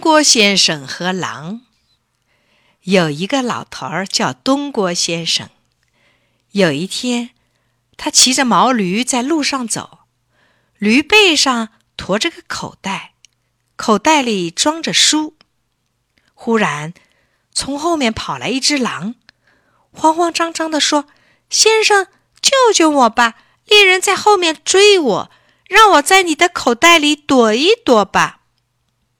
郭先生和狼。有一个老头儿叫东郭先生。有一天，他骑着毛驴在路上走，驴背上驮着个口袋，口袋里装着书。忽然，从后面跑来一只狼，慌慌张张地说：“先生，救救我吧！猎人在后面追我，让我在你的口袋里躲一躲吧。”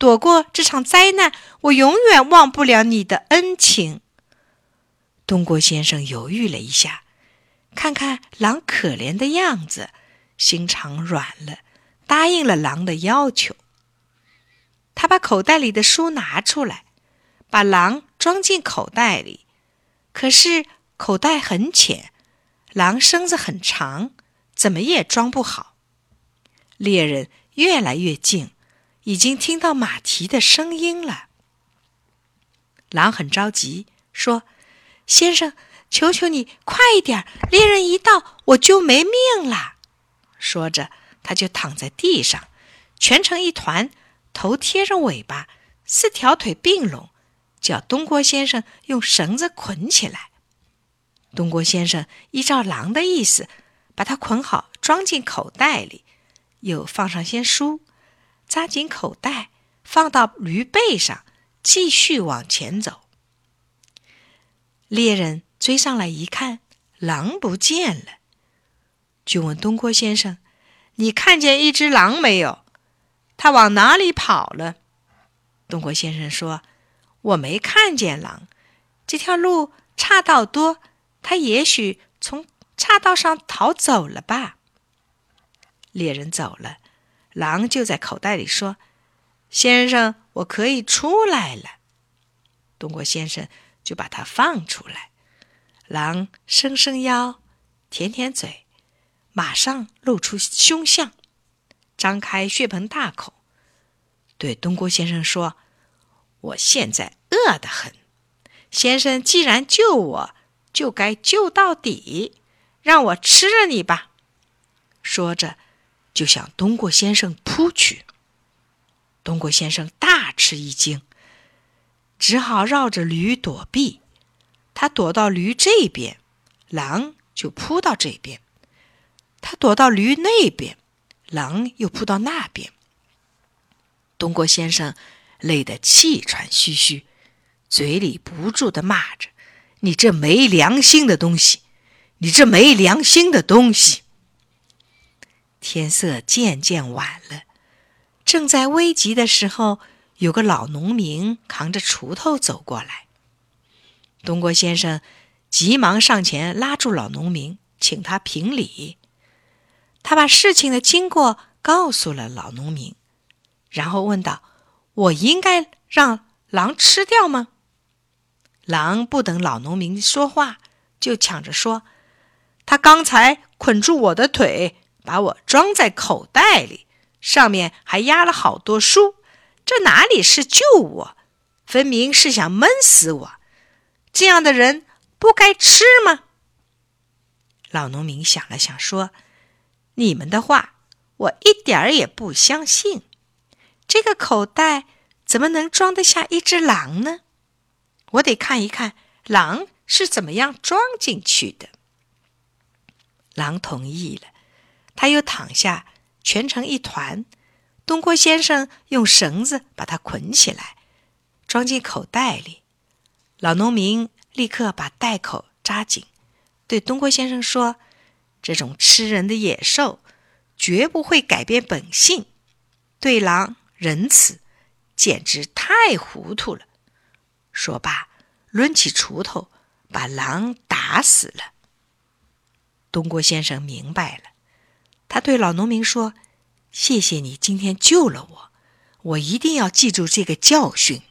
躲过这场灾难，我永远忘不了你的恩情。东郭先生犹豫了一下，看看狼可怜的样子，心肠软了，答应了狼的要求。他把口袋里的书拿出来，把狼装进口袋里。可是口袋很浅，狼身子很长，怎么也装不好。猎人越来越近。已经听到马蹄的声音了。狼很着急，说：“先生，求求你快一点！猎人一到，我就没命了。”说着，他就躺在地上，蜷成一团，头贴着尾巴，四条腿并拢，叫东郭先生用绳子捆起来。东郭先生依照狼的意思，把它捆好，装进口袋里，又放上些书。扎紧口袋，放到驴背上，继续往前走。猎人追上来一看，狼不见了，就问东郭先生：“你看见一只狼没有？它往哪里跑了？”东郭先生说：“我没看见狼，这条路岔道多，它也许从岔道上逃走了吧。”猎人走了。狼就在口袋里说：“先生，我可以出来了。”东郭先生就把它放出来。狼伸伸腰，舔舔嘴，马上露出凶相，张开血盆大口，对东郭先生说：“我现在饿得很，先生既然救我，就该救到底，让我吃了你吧。”说着。就向东郭先生扑去。东郭先生大吃一惊，只好绕着驴躲避。他躲到驴这边，狼就扑到这边；他躲到驴那边，狼又扑到那边。东郭先生累得气喘吁吁，嘴里不住的骂着：“你这没良心的东西！你这没良心的东西！”天色渐渐晚了，正在危急的时候，有个老农民扛着锄头走过来。东郭先生急忙上前拉住老农民，请他评理。他把事情的经过告诉了老农民，然后问道：“我应该让狼吃掉吗？”狼不等老农民说话，就抢着说：“他刚才捆住我的腿。”把我装在口袋里，上面还压了好多书，这哪里是救我，分明是想闷死我！这样的人不该吃吗？老农民想了想，说：“你们的话我一点儿也不相信。这个口袋怎么能装得下一只狼呢？我得看一看狼是怎么样装进去的。”狼同意了。他又躺下，蜷成一团。东郭先生用绳子把他捆起来，装进口袋里。老农民立刻把袋口扎紧，对东郭先生说：“这种吃人的野兽，绝不会改变本性，对狼仁慈，简直太糊涂了。”说罢，抡起锄头把狼打死了。东郭先生明白了。他对老农民说：“谢谢你今天救了我，我一定要记住这个教训。”